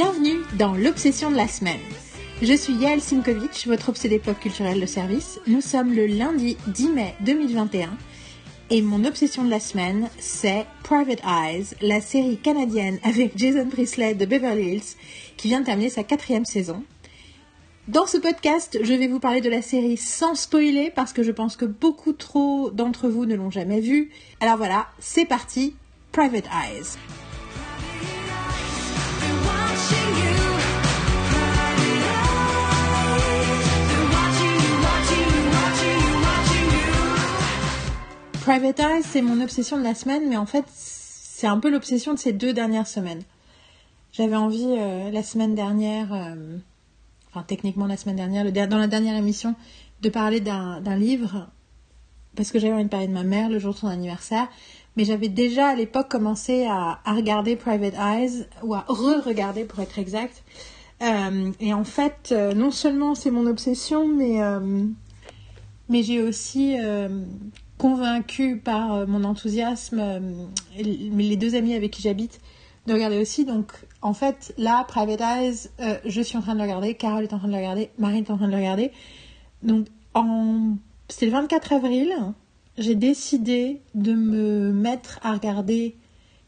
Bienvenue dans l'obsession de la semaine. Je suis Yael Simkovic, votre obsédé pop culturel de service. Nous sommes le lundi 10 mai 2021 et mon obsession de la semaine, c'est Private Eyes, la série canadienne avec Jason Priestley de Beverly Hills qui vient de terminer sa quatrième saison. Dans ce podcast, je vais vous parler de la série sans spoiler parce que je pense que beaucoup trop d'entre vous ne l'ont jamais vue. Alors voilà, c'est parti, Private Eyes. Private Eyes, c'est mon obsession de la semaine, mais en fait, c'est un peu l'obsession de ces deux dernières semaines. J'avais envie euh, la semaine dernière, euh, enfin techniquement la semaine dernière, dans la dernière émission, de parler d'un livre, parce que j'avais envie de parler de ma mère le jour de son anniversaire, mais j'avais déjà à l'époque commencé à, regarder Private Eyes, ou à re-regarder pour être exact. Euh, et en fait, non seulement c'est mon obsession, mais, mais j'ai aussi convaincue par euh, mon enthousiasme, euh, les deux amis avec qui j'habite, de regarder aussi. Donc, en fait, là, Private Eyes, euh, je suis en train de le regarder, Carole est en train de le regarder, Marine est en train de le regarder. Donc, en... c'était le 24 avril, j'ai décidé de me mettre à regarder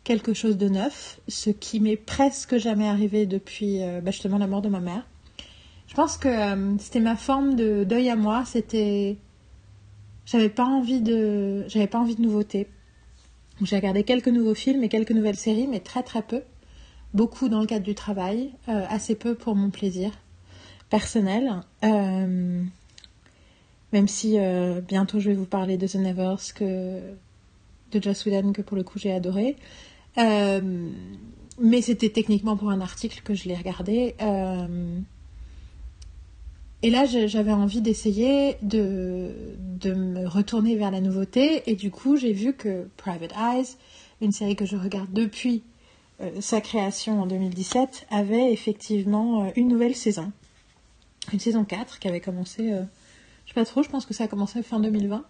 quelque chose de neuf, ce qui m'est presque jamais arrivé depuis bah, justement la mort de ma mère. Je pense que c'était ma forme de deuil à moi, c'était j'avais pas envie de, j'avais pas envie de nouveautés. J'ai regardé quelques nouveaux films et quelques nouvelles séries, mais très très peu. Beaucoup dans le cadre du travail, euh, assez peu pour mon plaisir personnel. Euh, même si euh, bientôt je vais vous parler de The Nevers que de Joss Whedon que pour le coup j'ai adoré. mais c'était techniquement pour un article que je l'ai regardé. Et là, j'avais envie d'essayer de, de me retourner vers la nouveauté. Et du coup, j'ai vu que Private Eyes, une série que je regarde depuis euh, sa création en 2017, avait effectivement euh, une nouvelle saison. Une saison 4 qui avait commencé, euh, je sais pas trop, je pense que ça a commencé fin 2020.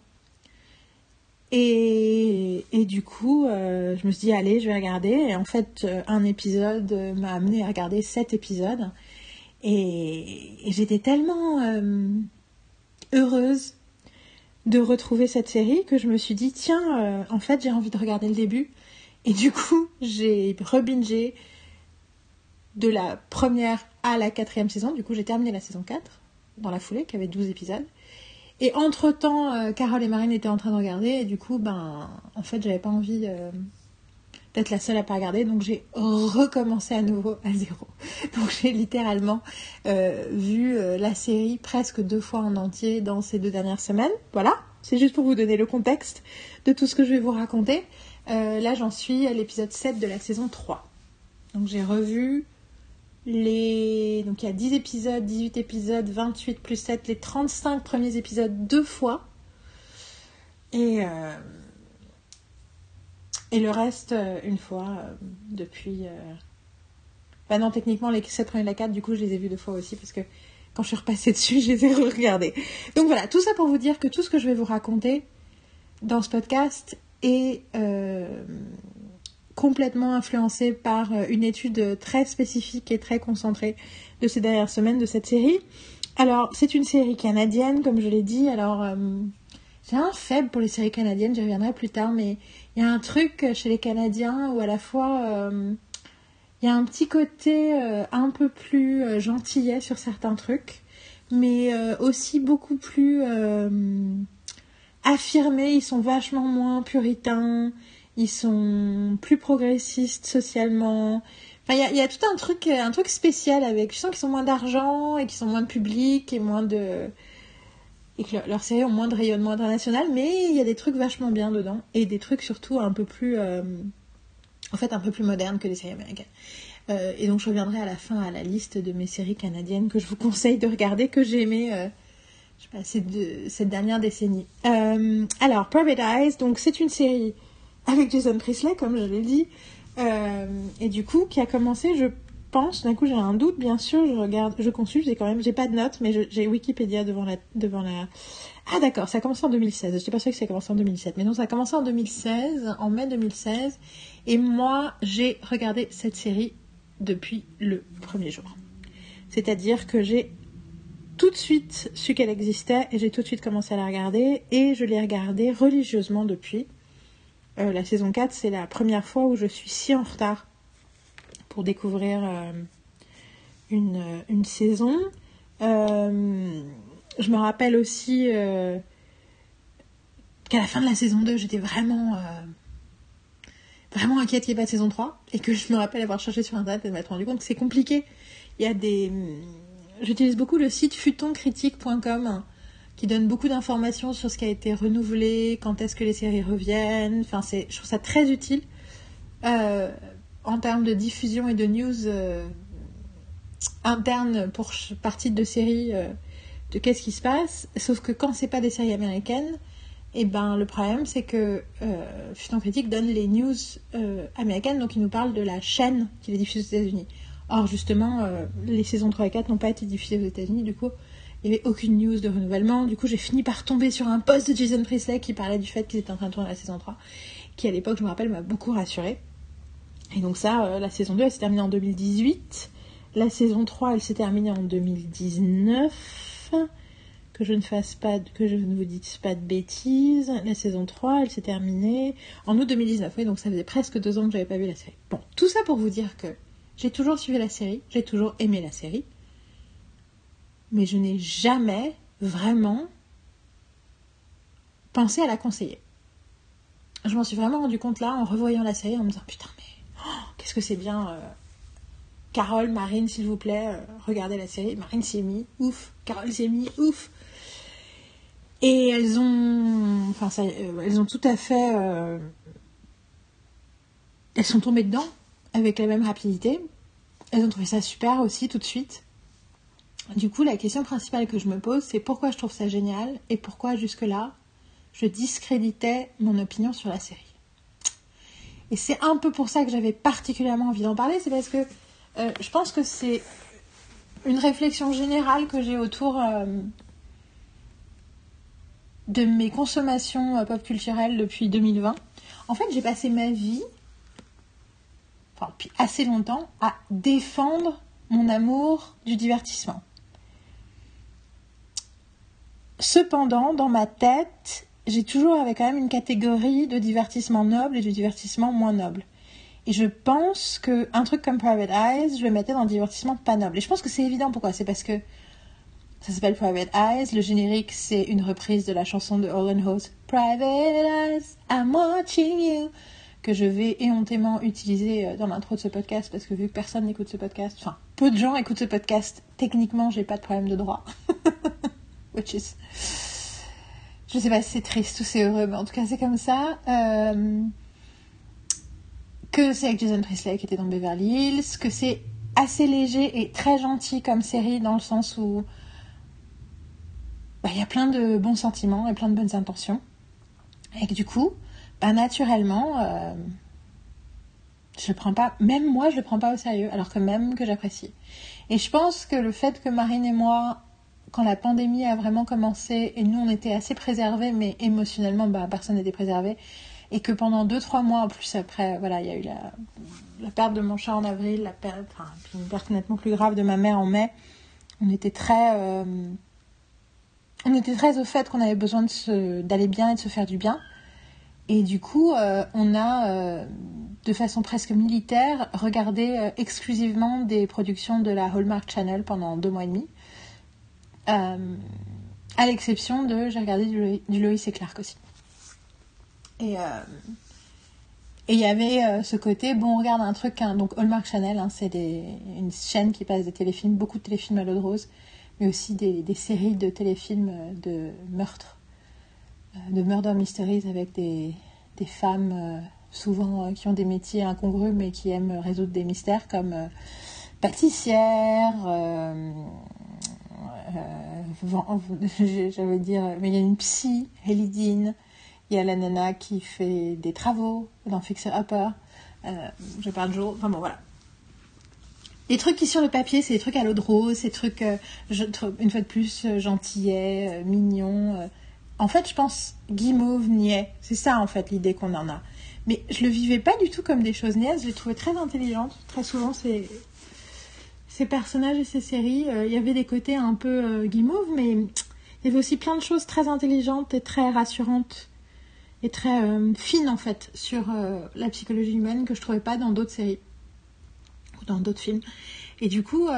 Et, et du coup, je me suis dit, allez, je vais regarder. Et en fait, un épisode m'a amené à regarder sept épisodes. Et, j'étais tellement euh, heureuse de retrouver cette série que je me suis dit, tiens, euh, en fait, j'ai envie de regarder le début. Et du coup, j'ai rebingé de la première à la quatrième saison. Du coup, j'ai terminé la saison 4 dans la foulée, qui avait 12 épisodes. Et entre-temps, euh, Carole et Marine étaient en train de regarder. Et du coup, ben, en fait, j'avais pas envie d'être la seule à pas regarder, donc j'ai recommencé à nouveau à zéro. Donc j'ai littéralement euh, vu euh, la série presque deux fois en entier dans ces deux dernières semaines. Voilà, c'est juste pour vous donner le contexte de tout ce que je vais vous raconter. Euh, là j'en suis à l'épisode 7 de la saison 3. Donc j'ai revu les... Donc il y a 10 épisodes, 18 épisodes, 28 plus 7, les 35 premiers épisodes deux fois. Et... Et le reste, euh, une fois, euh, depuis. Bah non, techniquement, les 7 premiers de la 4, du coup, je les ai vus deux fois aussi parce que quand je suis repassée dessus, je les ai regardés. Donc voilà, tout ça pour vous dire que tout ce que je vais vous raconter dans ce podcast est complètement influencé par une étude très spécifique et très concentrée de ces dernières semaines de cette série. Alors, c'est une série canadienne, comme je l'ai dit. Alors, j'ai un faible pour les séries canadiennes, j'y reviendrai plus tard, mais il y a un truc chez les Canadiens où à la fois euh, il y a un petit côté euh, un peu plus euh, gentillet sur certains trucs, mais aussi beaucoup plus affirmés. Ils sont vachement moins puritains, ils sont plus progressistes socialement. Enfin, il y, a, tout un truc, un truc spécial avec. Je sens qu'ils sont moins d'argent et qu'ils sont moins de public et moins de et que leurs séries ont moins de rayonnement international, mais il y a des trucs vachement bien dedans et des trucs surtout un peu plus, euh, en fait, un peu plus modernes que les séries américaines. Euh, et donc je reviendrai à la fin à la liste de mes séries canadiennes que je vous conseille de regarder, que j'ai aimé euh, sais pas, cette, cette dernière décennie. alors, Private Eyes, donc c'est une série avec Jason Priestley, comme je l'ai dit, et du coup qui a commencé, je pense, d'un coup j'ai un doute, bien sûr, je regarde, je consulte, j'ai quand même, j'ai pas de notes, mais j'ai Wikipédia devant la, devant la. Ah d'accord, ça a commencé en 2016. Je pas sûre que ça a commencé en 2007, mais non, ça a commencé en 2016, en mai 2016, et moi j'ai regardé cette série depuis le premier jour. C'est-à-dire que j'ai tout de suite su qu'elle existait et j'ai tout de suite commencé à la regarder et je l'ai regardée religieusement depuis. Euh, la saison 4, c'est la première fois où je suis si en retard pour découvrir euh, une, une, saison. Euh, je me rappelle aussi qu'à la fin de la saison 2, j'étais vraiment vraiment inquiète qu'il n'y ait pas de saison 3 et que je me rappelle avoir cherché sur internet et m'être rendu compte que c'est compliqué. Il y a des J'utilise beaucoup le site futoncritique.com qui donne beaucoup d'informations sur ce qui a été renouvelé, quand est-ce que les séries reviennent. Enfin, c'est, je trouve ça très utile euh, en termes de diffusion et de news euh, internes pour partie de séries euh, de qu'est-ce qui se passe. Sauf que quand c'est pas des séries américaines, et eh ben le problème c'est que Futon Critique donne les news américaines, donc il nous parle de la chaîne qui les diffuse aux États-Unis. Or, justement, euh, les saisons 3 et 4 n'ont pas été diffusées aux États-Unis, du coup, il n'y avait aucune news de renouvellement. Du coup, j'ai fini par tomber sur un post de Jason Priestley qui parlait du fait qu'ils étaient en train de tourner la saison 3, qui à l'époque, je me rappelle, m'a beaucoup rassurée. Et donc, ça, euh, la saison 2, elle s'est terminée en 2018. La saison 3, elle s'est terminée en 2019. Que je ne fasse pas, que je ne vous dise pas de bêtises. La saison 3, elle s'est terminée en août 2019. Oui, donc ça faisait presque deux ans que j'avais pas vu la série. Bon, tout ça pour vous dire que j'ai toujours suivi la série, j'ai toujours aimé la série, mais je n'ai jamais vraiment pensé à la conseiller. Je m'en suis vraiment rendu compte là en revoyant la série en me disant putain oh, qu'est-ce que c'est bien euh, Carole, Marine s'il vous plaît, euh, regardez la série, Marine s'y est mis, ouf, Carole s'y est mis, ouf. Et elles ont enfin ça, euh, elles ont tout à fait elles sont tombées dedans avec la même rapidité. Elles ont trouvé ça super aussi tout de suite. Du coup, la question principale que je me pose, c'est pourquoi je trouve ça génial et pourquoi jusque-là, je discréditais mon opinion sur la série? Et c'est un peu pour ça que j'avais particulièrement envie d'en parler, c'est parce que euh, je pense que c'est une réflexion générale que j'ai autour euh, de mes consommations euh, pop culturelles depuis 2020. En fait, j'ai passé ma vie depuis assez longtemps, à défendre mon amour du divertissement. Cependant, dans ma tête, j'ai toujours avec quand même une catégorie de divertissement noble et de divertissement moins noble. Et je pense qu'un truc comme Private Eyes, je le mettais dans le divertissement pas noble. Et je pense que c'est évident pourquoi. C'est parce que ça s'appelle Private Eyes. Le générique, c'est une reprise de la chanson de Owen House. Private Eyes, I'm watching you que je vais éhontément utiliser euh, dans l'intro de ce podcast parce que vu que personne n'écoute ce podcast, enfin peu de gens écoutent ce podcast, techniquement j'ai pas de problème de droit. Which is. Je sais pas si c'est triste ou c'est heureux, mais en tout cas c'est comme ça. Euh, que c'est avec Jason Priestley qui était dans Beverly Hills, que c'est assez léger et très gentil comme série dans le sens où bah, il y a plein de bons sentiments et plein de bonnes intentions. Et que du coup, bah, naturellement, euh, je le prends pas, même moi, je le prends pas au sérieux, alors que même que j'apprécie. Et je pense que le fait que Marine et moi, quand la pandémie a vraiment commencé, et nous on était assez préservés, mais émotionnellement, bah, personne n'était préservé, et que pendant 2-3 mois en plus après, voilà, il y a eu la, perte de mon chat en avril, la perte, enfin, une perte nettement plus grave de ma mère en mai, on était très, euh, on était très au fait qu'on avait besoin d'aller bien et de se faire du bien. Et du coup, euh, on a, euh, de façon presque militaire, regardé exclusivement des productions de la Hallmark Channel pendant deux mois et demi. À l'exception de, j'ai regardé du, du, Lois et Clark aussi. Et il y avait ce côté, bon, on regarde un truc, hein, donc Hallmark Channel, hein, c'est une chaîne qui passe des téléfilms, beaucoup de téléfilms à l'eau de rose, mais aussi des, séries de téléfilms de meurtres euh, de murder mysteries avec des, des femmes euh, souvent euh, qui ont des métiers incongrus mais qui aiment résoudre des mystères comme pâtissière, j'allais dire, mais il y a une psy, Elidine, il y a la nana qui fait des travaux dans Fixer Upper, je parle jour, enfin bon voilà. Les trucs qui sur le papier, c'est des trucs à l'eau de rose, ces trucs, une fois de plus, gentillets, mignons, en fait, je pense guimauve, niais. C'est ça, en fait, l'idée qu'on en a. Mais je le vivais pas du tout comme des choses niaises, je les trouvais très intelligentes. Très souvent, ces, ces personnages et ces séries, euh, il y avait des côtés un peu euh, guimauves, mais il y avait aussi plein de choses très intelligentes et très rassurantes et très euh, fines en fait sur la psychologie humaine que je trouvais pas dans d'autres séries ou dans d'autres films. Et du coup,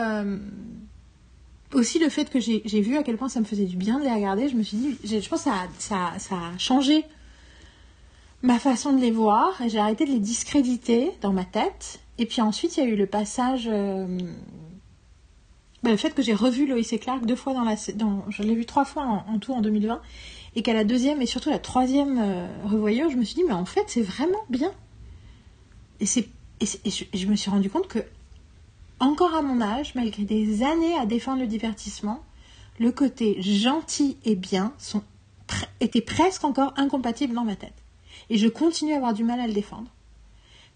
aussi le fait que j'ai vu à quel point ça me faisait du bien de les regarder, je me suis dit, je pense que ça, a changé ma façon de les voir et j'ai arrêté de les discréditer dans ma tête. Et puis ensuite, il y a eu le passage. Euh, bah, le fait que j'ai revu Lois et Clark deux fois dans la. Dans, je l'ai vu trois fois en, tout en 2020. Et qu'à la deuxième et surtout la troisième euh, revoyure, je me suis dit, mais en fait, c'est vraiment bien. Et, c'est, et, je, me suis rendu compte que, encore à mon âge, malgré des années à défendre le divertissement, le côté gentil et bien sont, était presque encore incompatible dans ma tête. Et je continue à avoir du mal à le défendre.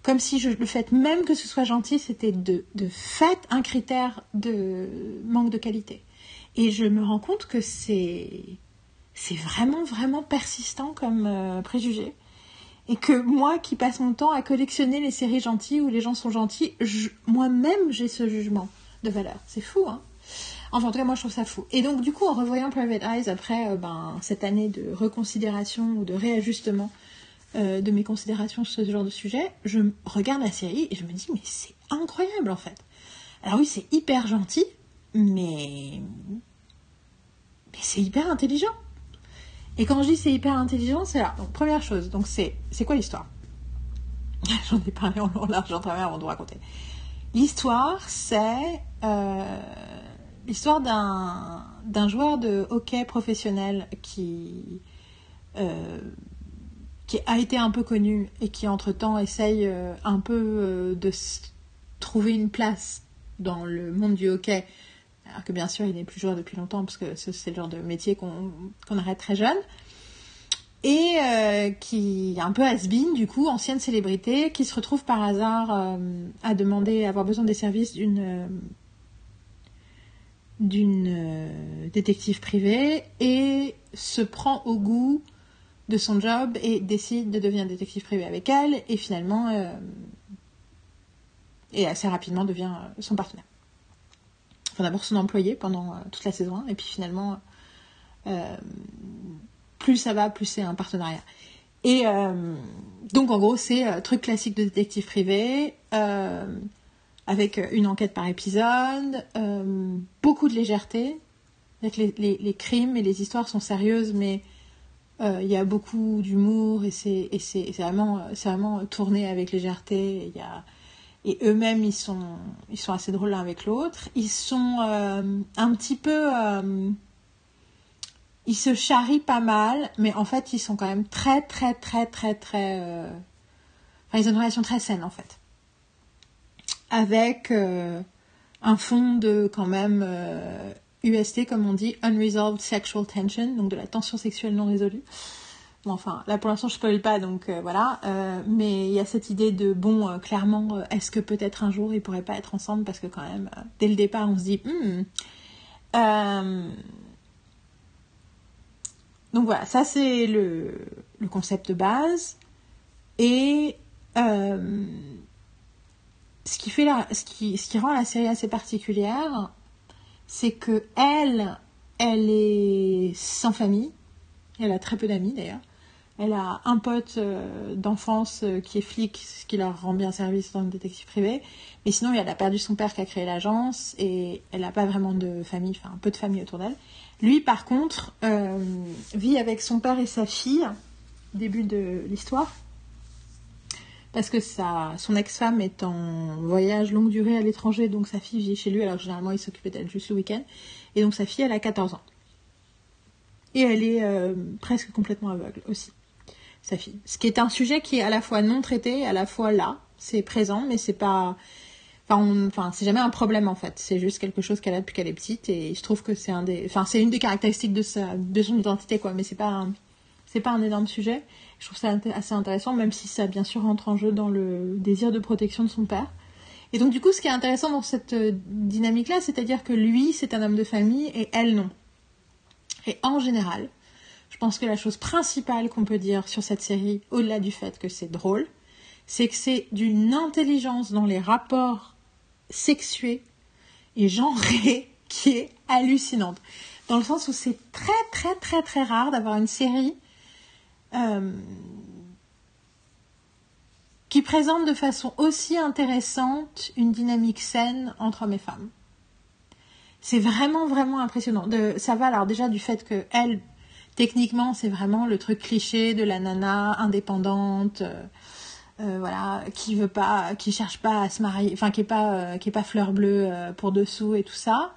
Comme si le fait même que ce soit gentil, c'était de, fait un critère de manque de qualité. Et je me rends compte que c'est c'est vraiment vraiment persistant comme euh, préjugé et que moi qui passe mon temps à collectionner les séries gentilles où les gens sont gentils, moi-même j'ai ce jugement de valeur. C'est fou, hein Enfin, en tout cas, moi je trouve ça fou. Et donc, du coup, en revoyant Private Eyes après euh, ben, cette année de reconsidération ou de réajustement euh, de mes considérations sur ce genre de sujet, je regarde la série et je me dis mais c'est incroyable en fait. Alors oui, c'est hyper gentil, mais c'est hyper intelligent. Et quand je dis c'est hyper intelligent, c'est là. Première chose, donc c'est c'est quoi l'histoire? J'en ai parlé en long, large, en travers avant de raconter. L'histoire, c'est euh, l'histoire d'un d'un joueur de hockey professionnel qui euh, qui a été un peu connu et qui entre-temps essaye euh, un peu euh, de trouver une place dans le monde du hockey, alors que bien sûr il n'est plus joueur depuis longtemps parce que c'est le genre de métier qu'on arrête très jeune, et euh, qui est un peu has-been du coup, ancienne célébrité, qui se retrouve par hasard à demander, à avoir besoin des services d'une d'une détective privée et se prend au goût de son job et décide de devenir détective privé avec elle et finalement euh, et assez rapidement devient euh, son partenaire. Enfin d'abord son employé pendant euh, toute la saison et puis finalement plus ça va plus c'est un partenariat. Et donc en gros c'est truc classique de détective privé avec une enquête par épisode, beaucoup de légèreté. Les, les, crimes et les histoires sont sérieuses mais il y a beaucoup d'humour et c'est vraiment, vraiment tourné avec légèreté. A, et eux-mêmes, ils sont, ils sont assez drôles l'un avec l'autre. Ils sont euh, un petit peu. Euh, ils se charrient pas mal, mais en fait, ils sont quand même très, très, très, très, très. Ils ont une relation très saine, en fait. Avec un fond de, quand même UST, comme on dit, Unresolved Sexual Tension, donc de la tension sexuelle non résolue. Bon, enfin, là pour l'instant je spoil pas, donc euh, voilà. Euh, mais il y a cette idée de, bon, euh, clairement, est-ce que peut-être un jour ils pourraient pas être ensemble? Parce que quand même, dès le départ, on se dit, hmm. Donc voilà, ça c'est le, concept de base. Et ce, qui fait la, ce, qui, ce qui rend la série assez particulière, c'est que elle, elle est sans famille. Elle a très peu d'amis d'ailleurs. Elle a un pote euh, d'enfance euh, qui est flic, ce qui leur rend bien service dans le détective privé. Mais sinon, elle a perdu son père qui a créé l'agence et elle n'a pas vraiment de famille, enfin un peu de famille autour d'elle. Lui, par contre, euh, vit avec son père et sa fille, début de l'histoire parce que sa, son ex-femme est en voyage longue durée à l'étranger, donc sa fille vit chez lui, alors généralement il s'occupait d'elle juste le week-end. Et donc sa fille, elle a 14 ans. Et elle est euh, presque complètement aveugle aussi, sa fille. Ce qui est un sujet qui est à la fois non traité, à la fois là, c'est présent, mais c'est pas. Enfin, c'est jamais un problème en fait. C'est juste quelque chose qu'elle a depuis qu'elle est petite, et je trouve que c'est un des. Enfin, une des caractéristiques de, sa, de son identité, quoi, mais c'est pas c'est pas un énorme sujet. Je trouve ça assez intéressant, même si ça bien sûr rentre en jeu dans le désir de protection de son père. Et donc du coup, ce qui est intéressant dans cette euh, dynamique-là, c'est-à-dire que lui, c'est un homme de famille et elle, non. Et en général, je pense que la chose principale qu'on peut dire sur cette série, au-delà du fait que c'est drôle, c'est que c'est d'une intelligence dans les rapports sexués et genrés qui est hallucinante. Dans le sens où c'est très très très très rare d'avoir une série euh, qui présente de façon aussi intéressante une dynamique saine entre hommes et femmes. C'est vraiment vraiment impressionnant. De, ça va alors déjà du fait que elle, techniquement, c'est vraiment le truc cliché de la nana indépendante. Euh, euh, voilà, qui veut pas, qui cherche pas à se marier, enfin qui est pas, qui est pas fleur bleue pour dessous et tout ça.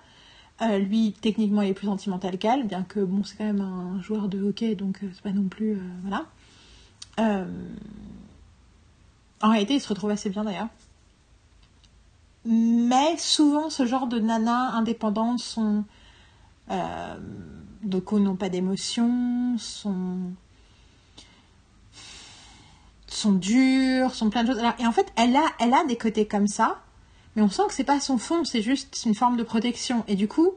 Lui, techniquement, il est plus sentimental qu'elle, bien que bon, c'est quand même un joueur de hockey, donc c'est pas non plus, voilà. en réalité, il se retrouve assez bien d'ailleurs. Mais souvent, ce genre de nanas indépendantes sont donc n'ont pas d'émotions, sont sont sont plein de choses. et en fait, elle a des côtés comme ça, mais on sent que c'est pas son fond, c'est juste une forme de protection. Et du coup,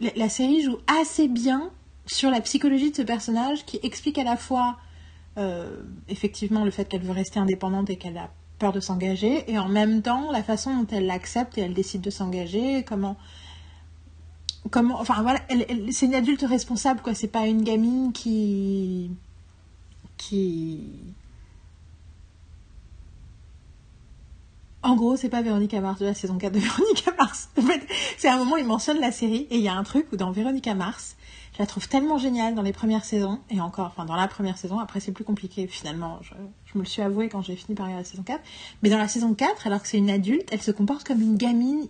la, série joue assez bien sur la psychologie de ce personnage qui explique à la fois euh, effectivement le fait qu'elle veut rester indépendante et qu'elle a peur de s'engager, et en même temps la façon dont elle l'accepte et elle décide de s'engager, comment comment enfin voilà c'est une adulte responsable quoi c'est pas une gamine qui qui en gros c'est pas Véronica Mars de la saison 4 de Véronica Mars. En fait c'est un moment où il mentionne la série et il y a un truc où dans Véronica Mars je la trouve tellement géniale dans les premières saisons et encore enfin dans la première saison. Après c'est plus compliqué finalement je, me le suis avoué quand j'ai fini par regarder la saison 4 mais dans la saison 4 alors que c'est une adulte elle se comporte comme une gamine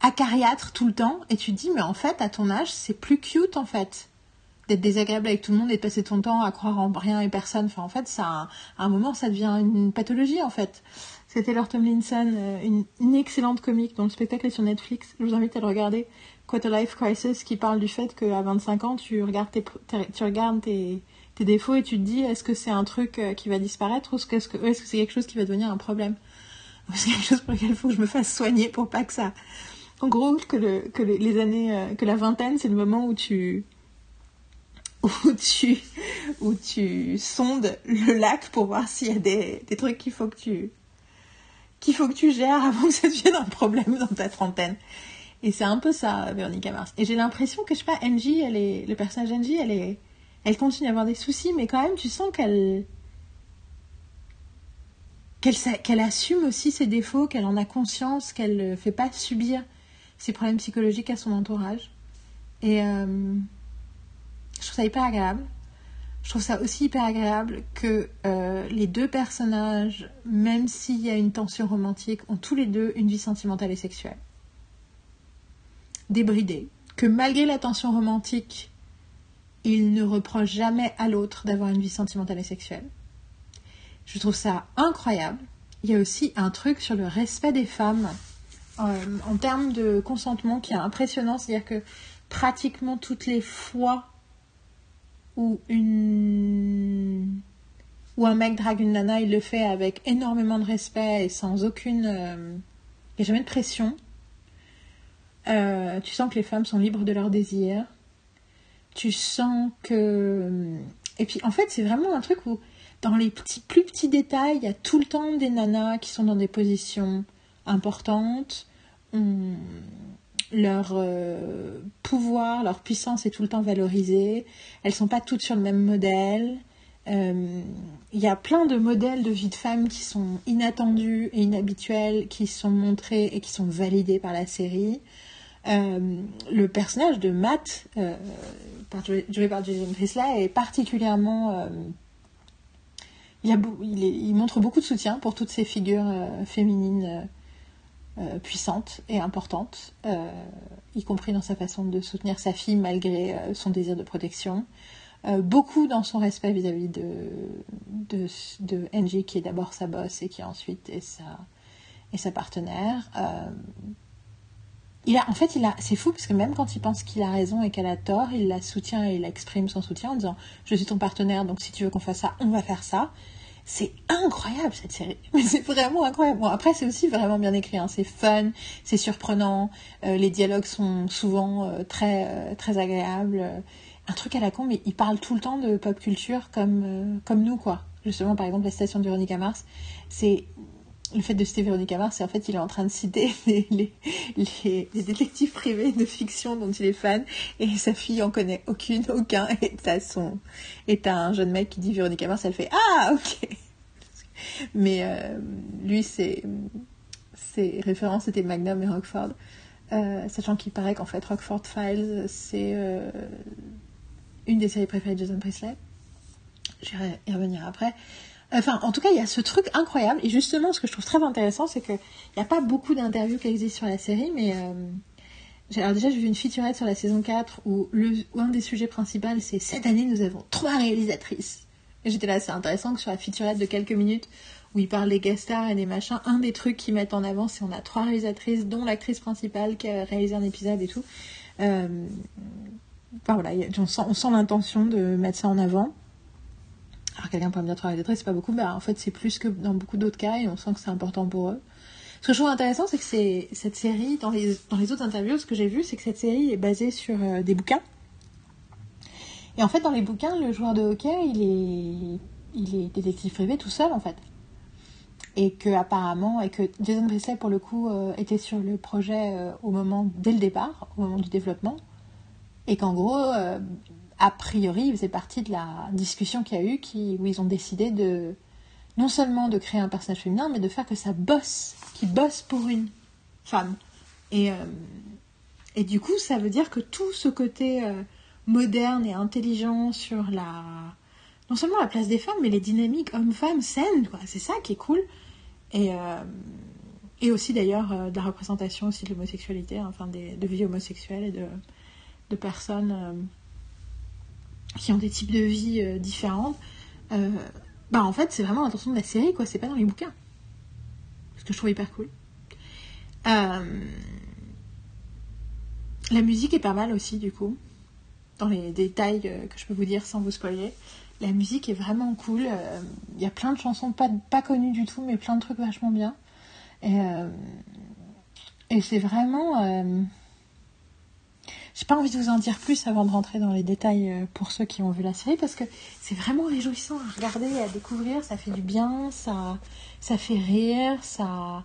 acariâtre tout le temps et tu te dis mais en fait à ton âge c'est plus cute en fait d'être désagréable avec tout le monde et de passer ton temps à croire en rien et personne. Enfin en fait ça à un moment ça devient une pathologie en fait c'était Taylor Tomlinson euh, une, une, excellente comique dont le spectacle est sur Netflix. Je vous invite à le regarder. Quite a Life Crisis qui parle du fait qu'à 25 ans tu regardes tes, défauts et tu te dis est-ce que c'est un truc euh, qui va disparaître ou est-ce que c'est quelque chose qui va devenir un problème? C'est quelque chose pour lequel il faut que je me fasse soigner pour pas que ça en gros, que, le, que les années, euh, que la vingtaine, c'est le moment où tu, où tu, où tu sondes le lac pour voir s'il y a des trucs qu'il faut que tu, qu'il faut que tu gères avant que ça devienne un problème dans ta trentaine. Et c'est un peu ça, Véronica Mars. Et j'ai l'impression que, je sais pas, Angie, elle est, le personnage Angie, elle est, elle continue à avoir des soucis, mais quand même, tu sens qu'elle, qu'elle, qu'elle assume aussi ses défauts, qu'elle en a conscience, qu'elle ne fait pas subir ses problèmes psychologiques à son entourage. Et euh, je trouve ça hyper agréable. Je trouve ça aussi hyper agréable que euh, les deux personnages, même s'il y a une tension romantique, ont tous les deux une vie sentimentale et sexuelle. Débridée. Que malgré la tension romantique, ils ne reprochent jamais à l'autre d'avoir une vie sentimentale et sexuelle. Je trouve ça incroyable. Il y a aussi un truc sur le respect des femmes euh, en termes de consentement qui est impressionnant. C'est-à-dire que pratiquement toutes les fois où une où un mec drague une nana, il le fait avec énormément de respect et sans aucune. Euh, jamais de pression. Euh, tu sens que les femmes sont libres de leurs désirs. Tu sens que. Et puis en fait, c'est vraiment un truc où, dans les petits, plus petits détails, il y a tout le temps des nanas qui sont dans des positions importantes, leur euh, pouvoir, leur puissance est tout le temps valorisée. Elles sont pas toutes sur le même modèle. Euh, il y a plein de modèles de vie de femme qui sont inattendus et inhabituels, qui sont montrés et qui sont validés par la série. Euh, le personnage de Matt, joué par Jason Priestley, est particulièrement il, montre beaucoup de soutien pour toutes ces figures féminines euh, puissante et importante, euh, y compris dans sa façon de soutenir sa fille malgré euh, son désir de protection. beaucoup dans son respect vis-à-vis de, de, de, Angie, qui est d'abord sa boss et qui ensuite est sa, est sa partenaire. il a, en fait, il a, c'est fou parce que même quand il pense qu'il a raison et qu'elle a tort, il la soutient et il exprime son soutien en disant Je suis ton partenaire, donc si tu veux qu'on fasse ça, on va faire ça. C'est incroyable cette série. Mais c'est vraiment incroyable. Bon, après, c'est aussi vraiment bien écrit. Hein. C'est fun, c'est surprenant. Euh, les dialogues sont souvent euh, très, euh, très agréables. Un truc à la con, mais ils parlent tout le temps de pop culture comme, comme nous, quoi. justement, par exemple, la de Véronica Mars, c'est le fait de citer Véronica Mars, c'est en fait il est en train de citer les, détectives privés de fiction dont il est fan et sa fille en connaît aucune, aucun. Et t'as et t'as un jeune mec qui dit Véronica Mars, elle fait ah ok. Mais euh, lui c'est ses références c'était Magnum et Rockford, euh, sachant qu'il paraît qu'en fait Rockford Files c'est euh, une des séries préférées de Jason Priestley. J'irai y revenir après. Enfin, en tout cas, il y a ce truc incroyable. Et justement, ce que je trouve très intéressant, c'est qu'il n'y a pas beaucoup d'interviews qui existent sur la série, mais. Euh, alors déjà, j'ai vu une featurette sur la saison 4 où, le, un des sujets principaux, c'est cette année, nous avons trois réalisatrices. Et j'étais là, c'est intéressant que sur la featurette de quelques minutes, où ils parlent des guest stars et des machins, un des trucs qu'ils mettent en avant, c'est on a trois réalisatrices, dont l'actrice principale qui a réalisé un épisode et tout. Euh, enfin voilà, on sent l'intention de mettre ça en avant. Alors quelqu'un peut me dire travail de c'est pas beaucoup, bah en fait c'est plus que dans beaucoup d'autres cas et on sent que c'est important pour eux. Ce que je trouve intéressant, c'est que cette série, dans les, dans les autres interviews, ce que j'ai vu, c'est que cette série est basée sur euh, des bouquins. Et en fait, dans les bouquins, le joueur de hockey, il est, il est détective privé tout seul, en fait. Et que apparemment, et que Jason Priestley, pour le coup, euh, était sur le projet euh, au moment, dès le départ, au moment du développement. Et qu'en gros, a priori, il faisait partie de la discussion qu'il y a eu, qui, où ils ont décidé de non seulement de créer un personnage féminin, mais de faire que ça bosse, qui bosse pour une femme. Et, euh, et du coup, ça veut dire que tout ce côté euh, moderne et intelligent sur la non seulement la place des femmes, mais les dynamiques hommes-femmes saines, quoi. C'est ça qui est cool. Et, euh, et aussi d'ailleurs de la représentation aussi de l'homosexualité, enfin des, de vie homosexuelle et de, de personnes qui ont des types de vie euh, différents, euh, bah en fait c'est vraiment l'intention de la série quoi, c'est pas dans les bouquins. Ce que je trouve hyper cool. Euh, la musique est pas mal aussi du coup, dans les détails que je peux vous dire sans vous spoiler. La musique est vraiment cool. Il y a plein de chansons pas, pas connues du tout, mais plein de trucs vachement bien. Et c'est vraiment j'ai pas envie de vous en dire plus avant de rentrer dans les détails euh, pour ceux qui ont vu la série parce que c'est vraiment réjouissant à regarder et à découvrir. Ça fait du bien, ça, ça fait rire, ça.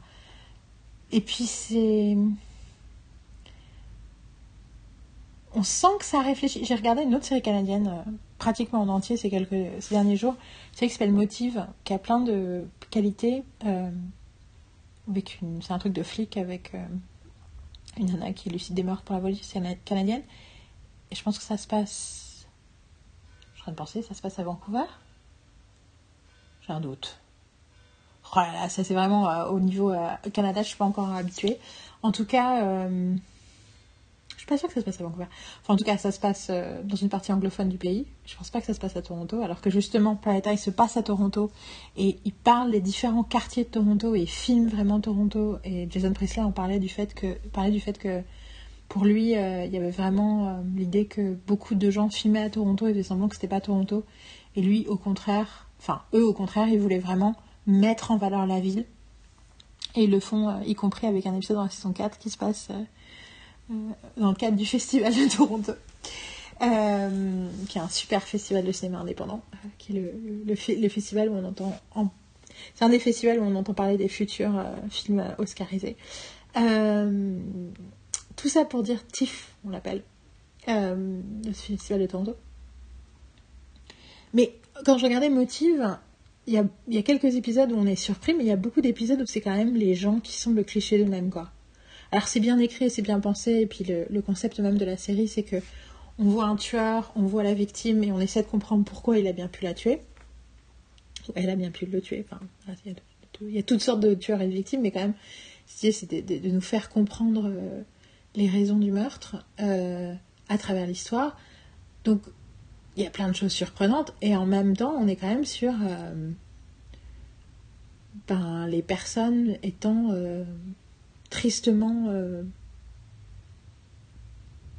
Et puis c'est. On sent que ça réfléchit. J'ai regardé une autre série canadienne euh, pratiquement en entier ces, quelques, ces derniers jours. Une série qui s'appelle Motive, qui a plein de qualités. Euh, c'est un truc de flic avec une nana qui élucide des meurtres pour la police canadienne. Et je pense que ça se passe. Je suis en train de penser, ça se passe à Vancouver J'ai un doute. Oh là là, ça c'est vraiment euh, au niveau euh, Canada, je suis pas encore habituée. En tout cas, euh, suis pas sûre que ça se passe à Vancouver. Enfin, en tout cas, ça se passe euh, dans une partie anglophone du pays. Je pense pas que ça se passe à Toronto, alors que justement, Paradise se passe à Toronto et il parle des différents quartiers de Toronto et il filme vraiment Toronto. Et Jason Priestley en parlait du fait que, parlait du fait que pour lui, euh, il y avait vraiment euh, l'idée que beaucoup de gens filmaient à Toronto et faisaient semblant que c'était pas Toronto. Et lui, au contraire, enfin, eux, au contraire, ils voulaient vraiment mettre en valeur la ville. Et ils le font, y compris avec un épisode dans la saison 4 qui se passe dans le cadre du Festival de Toronto. Euh, qui est un super festival de cinéma indépendant, euh, qui est le, festival où on entend. C'est un des festivals où on entend parler des futurs films oscarisés. tout ça pour dire TIFF, on l'appelle, le festival de Toronto. Mais quand je regardais Motive, il y a, quelques épisodes où on est surpris, mais il y a beaucoup d'épisodes où c'est quand même les gens qui sont le cliché de même, quoi. Alors c'est bien écrit, c'est bien pensé, et puis le, concept même de la série, c'est que on voit un tueur, on voit la victime, et on essaie de comprendre pourquoi il a bien pu la tuer. Elle a bien pu le tuer. Enfin, il y, a toutes sortes de tueurs et de victimes, mais quand même, c'est de, nous faire comprendre euh, les raisons du meurtre euh, à travers l'histoire. Donc, il y a plein de choses surprenantes, et en même temps, on est quand même sur euh, ben, les personnes étant tristement. Euh,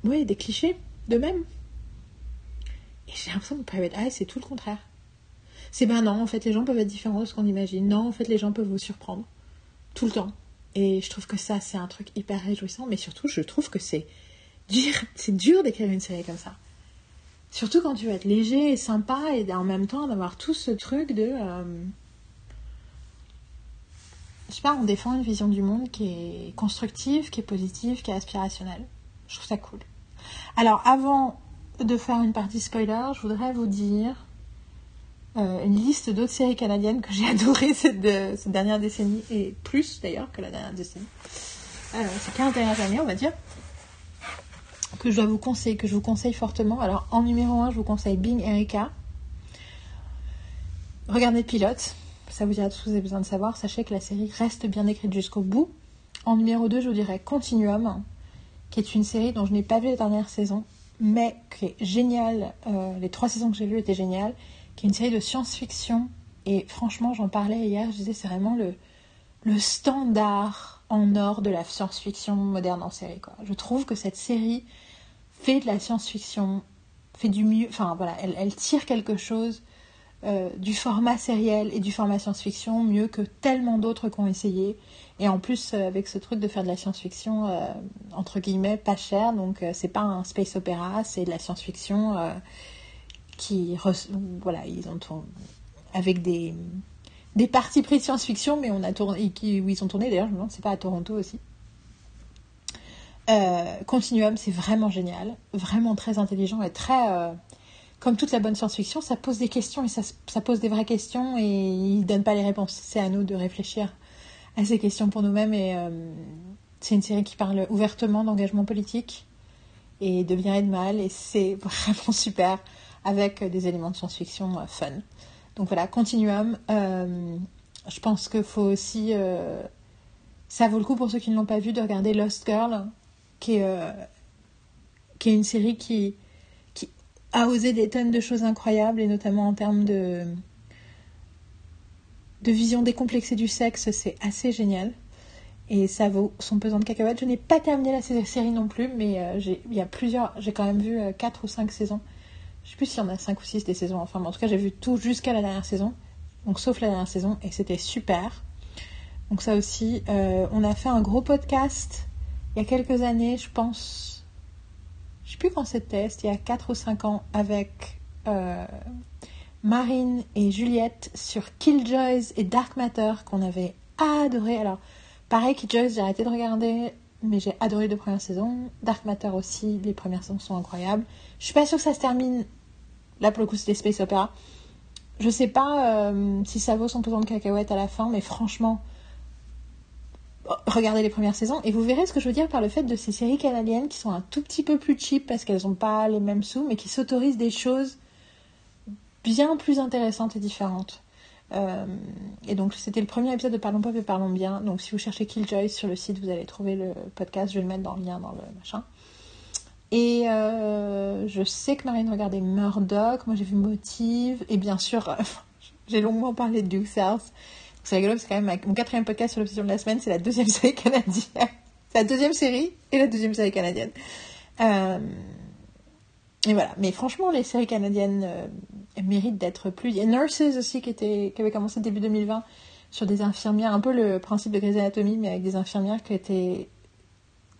oui, des clichés de même. Et j'ai l'impression que Private Eye, c'est tout le contraire. C'est ben non, en fait, les gens peuvent être différents de ce qu'on imagine. Non, en fait, les gens peuvent vous surprendre. Tout le temps. Et je trouve que ça, c'est un truc hyper réjouissant. Mais surtout, je trouve que c'est dur, c'est dur d'écrire une série comme ça. Surtout quand tu veux être léger et sympa et en même temps d'avoir tout ce truc de. Je sais pas, on défend une vision du monde qui est constructive, qui est positive, qui est aspirationnelle. Je trouve ça cool. Alors, avant de faire une partie spoiler, je voudrais vous dire euh, une liste d'autres séries canadiennes que j'ai adorées cette, dernière décennie, et plus d'ailleurs que la dernière décennie. Alors, ces 15 dernières années, on va dire, que je dois vous conseiller, que je vous conseille fortement. Alors, en numéro 1, je vous conseille Bing Erika. Regardez Pilote, ça vous dira tout ce que vous avez besoin de savoir. Sachez que la série reste bien écrite jusqu'au bout. En numéro 2, je vous dirais Continuum, qui est une série dont je n'ai pas vu la dernière saison, mais qui est géniale. Euh, les trois saisons que j'ai vues étaient géniales. Qui est une série de science-fiction. Et franchement, j'en parlais hier, je disais, c'est vraiment le, le standard en or de la science-fiction moderne en série. Je trouve que cette série fait de la science-fiction, fait du mieux. Enfin voilà, elle tire quelque chose euh, du format sériel et du format science-fiction mieux que tellement d'autres qui ont essayé. Et en plus, euh, avec ce truc de faire de la science-fiction, euh, entre guillemets, pas cher, donc c'est pas un space opéra, c'est de la science-fiction qui. Voilà, ils ont tourné avec des, des parties pris de science-fiction, mais on a tourné, qui, où ils ont tourné d'ailleurs, je me demande, c'est pas à Toronto aussi. Continuum, c'est vraiment génial, vraiment très intelligent et très comme toute la bonne science-fiction, ça pose des questions et ça, pose des vraies questions et il ne donne pas les réponses. C'est à nous de réfléchir à ces questions pour nous-mêmes et euh, c'est une série qui parle ouvertement d'engagement politique et de bien et de mal et c'est vraiment super avec des éléments de science-fiction euh, fun. Donc voilà, Continuum. Euh, je pense qu'il faut aussi... ça vaut le coup pour ceux qui ne l'ont pas vu de regarder Lost Girl, qui est une série qui a osé des tonnes de choses incroyables, et notamment en termes de, de vision décomplexée du sexe, c'est assez génial. Et ça vaut son pesant de cacahuètes. Je n'ai pas terminé la série non plus, mais euh, il y a plusieurs. J'ai quand même vu 4 euh, ou 5 saisons. Je sais plus s'il y en a 5 ou 6 des saisons. Enfin, en tout cas, j'ai vu tout jusqu'à la dernière saison. Donc, sauf la dernière saison. Et c'était super. Donc, ça aussi. Euh, on a fait un gros podcast il y a quelques années, je pense sais plus quand c'était, c'était il y a 4 ou 5 ans, avec euh, Marine et Juliette sur Killjoys et Dark Matter qu'on avait adoré. Alors, pareil, Killjoys, j'ai arrêté de regarder, mais j'ai adoré les deux premières saisons. Dark Matter aussi, les premières saisons sont incroyables. Je suis pas sûre que ça se termine. Là, pour le coup, c'était Space Opera. Je sais pas euh, si ça vaut son pesant de cacahuètes à la fin, mais franchement, regardez les premières saisons et vous verrez ce que je veux dire par le fait de ces séries canadiennes qui sont un tout petit peu plus cheap parce qu'elles n'ont pas les mêmes sous, mais qui s'autorisent des choses bien plus intéressantes et différentes. Euh, et donc c'était le premier épisode de Parlons Pop et Parlons Bien. Donc si vous cherchez Killjoy sur le site, vous allez trouver le podcast. Je vais le mettre dans le lien dans le machin. Et euh, je sais que Marine regardait Murdoch. Moi j'ai vu Motive. Et bien sûr, j'ai longuement parlé de Duke South. C'est rigolo, c'est quand même mon quatrième podcast sur l'obsession de la semaine, c'est la deuxième série canadienne. c'est la deuxième série et la deuxième série canadienne. Euh, et voilà. Mais franchement, les séries canadiennes euh, méritent d'être plus. Il y a Nurses aussi qui, était, qui avait commencé début 2020 sur des infirmières, un peu le principe de Grey's Anatomy, mais avec des infirmières qui étaient,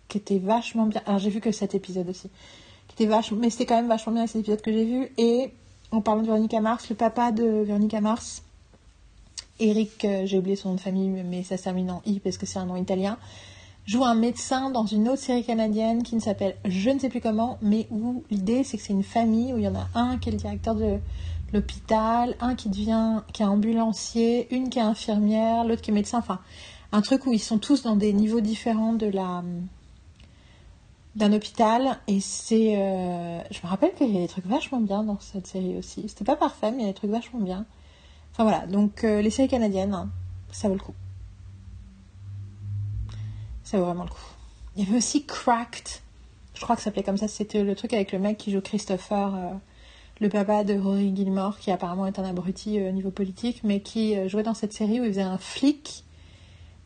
qui étaient vachement bien. Alors j'ai vu que cet épisode aussi. Qui était vachement, mais c'était quand même vachement bien cet épisode que j'ai vu. Et en parlant de Véronica Mars, le papa de Véronica Mars Eric, euh, j'ai oublié son nom de famille, mais ça se termine en I parce que c'est un nom italien, joue un médecin dans une autre série canadienne qui ne s'appelle je ne sais plus comment, mais où l'idée c'est que c'est une famille où il y en a un qui est le directeur de l'hôpital, un qui devient qui est ambulancier, une qui est infirmière, l'autre qui est médecin, enfin un truc où ils sont tous dans des niveaux différents de la d'un hôpital. Et c'est euh, je me rappelle qu'il y a des trucs vachement bien dans cette série aussi. C'était pas parfait mais il y a des trucs vachement bien Enfin voilà, donc euh, les séries canadiennes, hein, ça vaut le coup. Ça vaut vraiment le coup. Il y avait aussi Cracked, je crois que ça s'appelait comme ça, c'était le truc avec le mec qui joue Christopher, euh, le papa de Rory Gilmore, qui apparemment est un abruti euh, au niveau politique, mais qui jouait dans cette série où il faisait un flic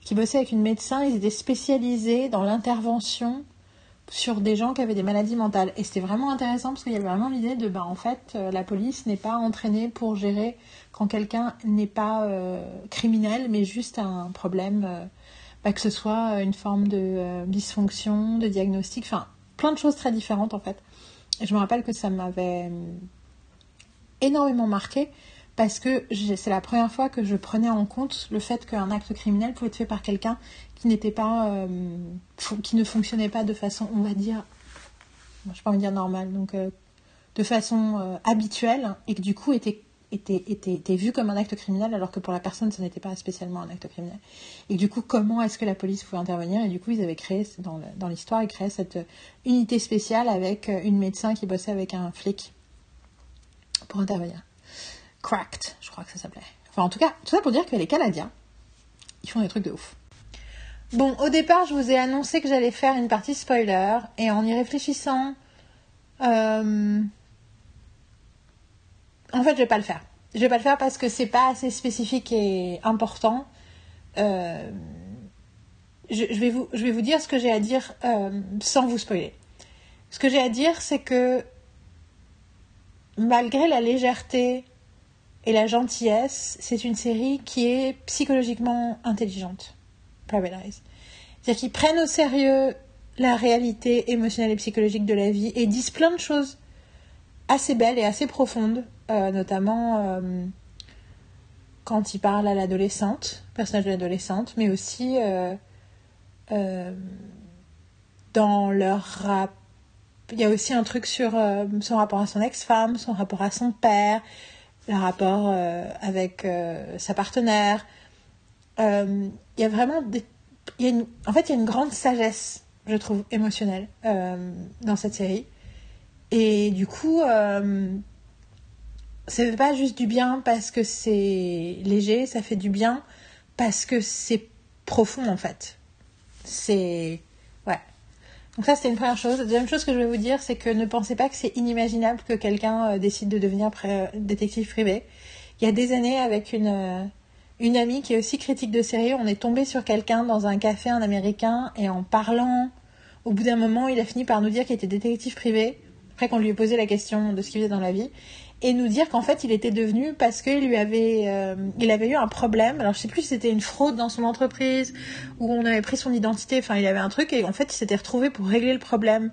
qui bossait avec une médecin, ils étaient spécialisés dans l'intervention sur des gens qui avaient des maladies mentales. Et c'était vraiment intéressant parce qu'il y avait vraiment l'idée de, bah, en fait, la police n'est pas entraînée pour gérer quand quelqu'un n'est pas euh, criminel, mais juste un problème, euh, bah, que ce soit une forme de euh, dysfonction, de diagnostic, enfin plein de choses très différentes en fait. Et je me rappelle que ça m'avait énormément marqué parce que c'est la première fois que je prenais en compte le fait qu'un acte criminel pouvait être fait par quelqu'un qui n'était pas, euh, qui ne fonctionnait pas de façon, on va dire, je ne pas envie dire normale, donc euh, de façon euh, habituelle et que du coup était était, était, vu comme un acte criminel alors que pour la personne ce n'était pas spécialement un acte criminel. Et du coup, comment est-ce que la police pouvait intervenir? Et du coup, ils avaient créé, dans, dans l'histoire, ils créaient cette unité spéciale avec une médecin qui bossait avec un flic pour intervenir. Cracked, je crois que ça s'appelait. Enfin, en tout cas, tout ça pour dire que les Canadiens, ils font des trucs de ouf. Bon, au départ, je vous ai annoncé que j'allais faire une partie spoiler, et en y réfléchissant, euh, en fait, je vais pas le faire. Je vais pas le faire parce que c'est pas assez spécifique et important. Euh, je, vais vous, je vais vous dire ce que j'ai à dire euh, sans vous spoiler. Ce que j'ai à dire, c'est que malgré la légèreté et la gentillesse, c'est une série qui est psychologiquement intelligente. Eyes. C'est-à-dire qu'ils prennent au sérieux la réalité émotionnelle et psychologique de la vie et disent plein de choses assez belles et assez profondes, euh, notamment euh, quand ils parlent à l'adolescente, personnage de l'adolescente, mais aussi euh, dans leur rap. Il y a aussi un truc sur son rapport à son ex-femme, son rapport à son père, le rapport euh, avec euh, sa partenaire. Euh, il y a vraiment des... y a une... En fait, il y a une grande sagesse, je trouve, émotionnelle dans cette série. Et du coup, ça fait pas juste du bien parce que c'est léger, ça fait du bien parce que c'est profond en fait. C'est donc ça, c'était une première chose. La deuxième chose que je vais vous dire, c'est que ne pensez pas que c'est inimaginable que quelqu'un euh, décide de devenir détective privé. Il y a des années, avec une, euh, une amie qui est aussi critique de série, on est tombé sur quelqu'un dans un café, un américain, et en parlant, au bout d'un moment, il a fini par nous dire qu'il était détective privé, après qu'on lui ait posé la question de ce qu'il faisait dans la vie et nous dire qu'en fait il était devenu parce qu'il lui avait euh, il avait eu un problème. Alors je sais plus si c'était une fraude dans son entreprise ou on avait pris son identité. Enfin il avait un truc et en fait il s'était retrouvé pour régler le problème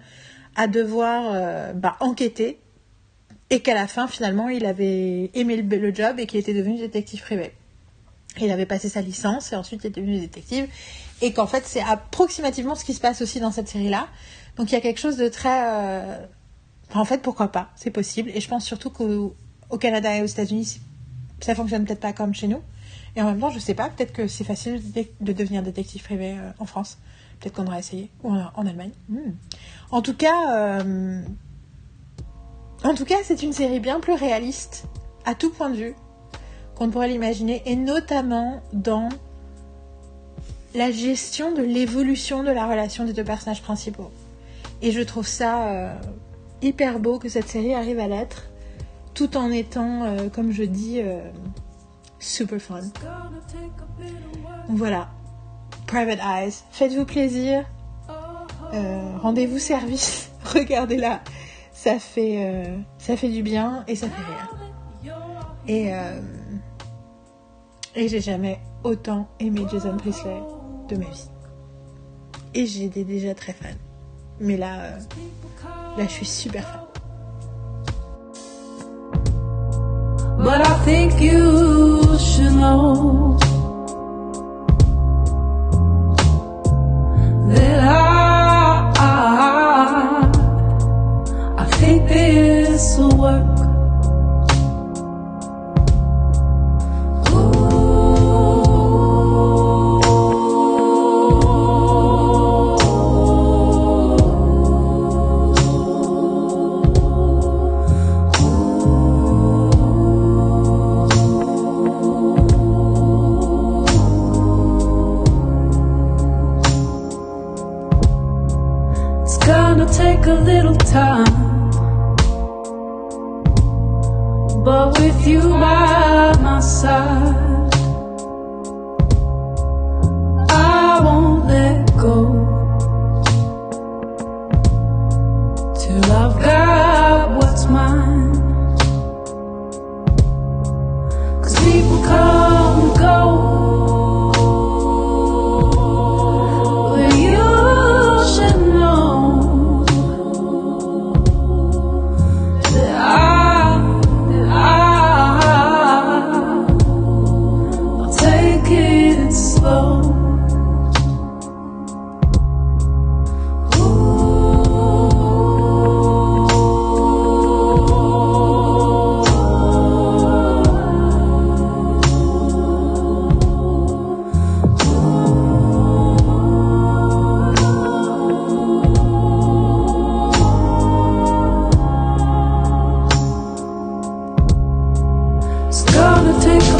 à devoir euh, bah, enquêter et qu'à la fin finalement il avait aimé le, job et qu'il était devenu détective privé. Il avait passé sa licence et ensuite il était devenu détective et qu'en fait c'est approximativement ce qui se passe aussi dans cette série là donc il y a quelque chose de très euh, en fait, pourquoi pas? C'est possible. Et je pense surtout qu'au Canada et aux États-Unis, ça fonctionne peut-être pas comme chez nous. Et en même temps, je sais pas, peut-être que c'est facile de devenir détective privé euh, en France. Peut-être qu'on aurait essayé. Ou en, Allemagne. Hmm. En tout cas, euh, en tout cas, c'est une série bien plus réaliste à tout point de vue qu'on pourrait l'imaginer, et notamment dans la gestion de l'évolution de la relation des deux personnages principaux. Et je trouve ça euh, hyper beau que cette série arrive à l'être, tout en étant, euh, comme je dis, euh, super fun. Voilà, Private Eyes, faites-vous plaisir, euh, rendez-vous service, regardez-la, ça fait, ça fait du bien et ça fait rire. Et, et j'ai jamais autant aimé Jason Priestley de ma vie. Et j'étais déjà très fan. Mais là, Là, je suis super fan. But I think you should know a little time. But with you by my side, It's gonna take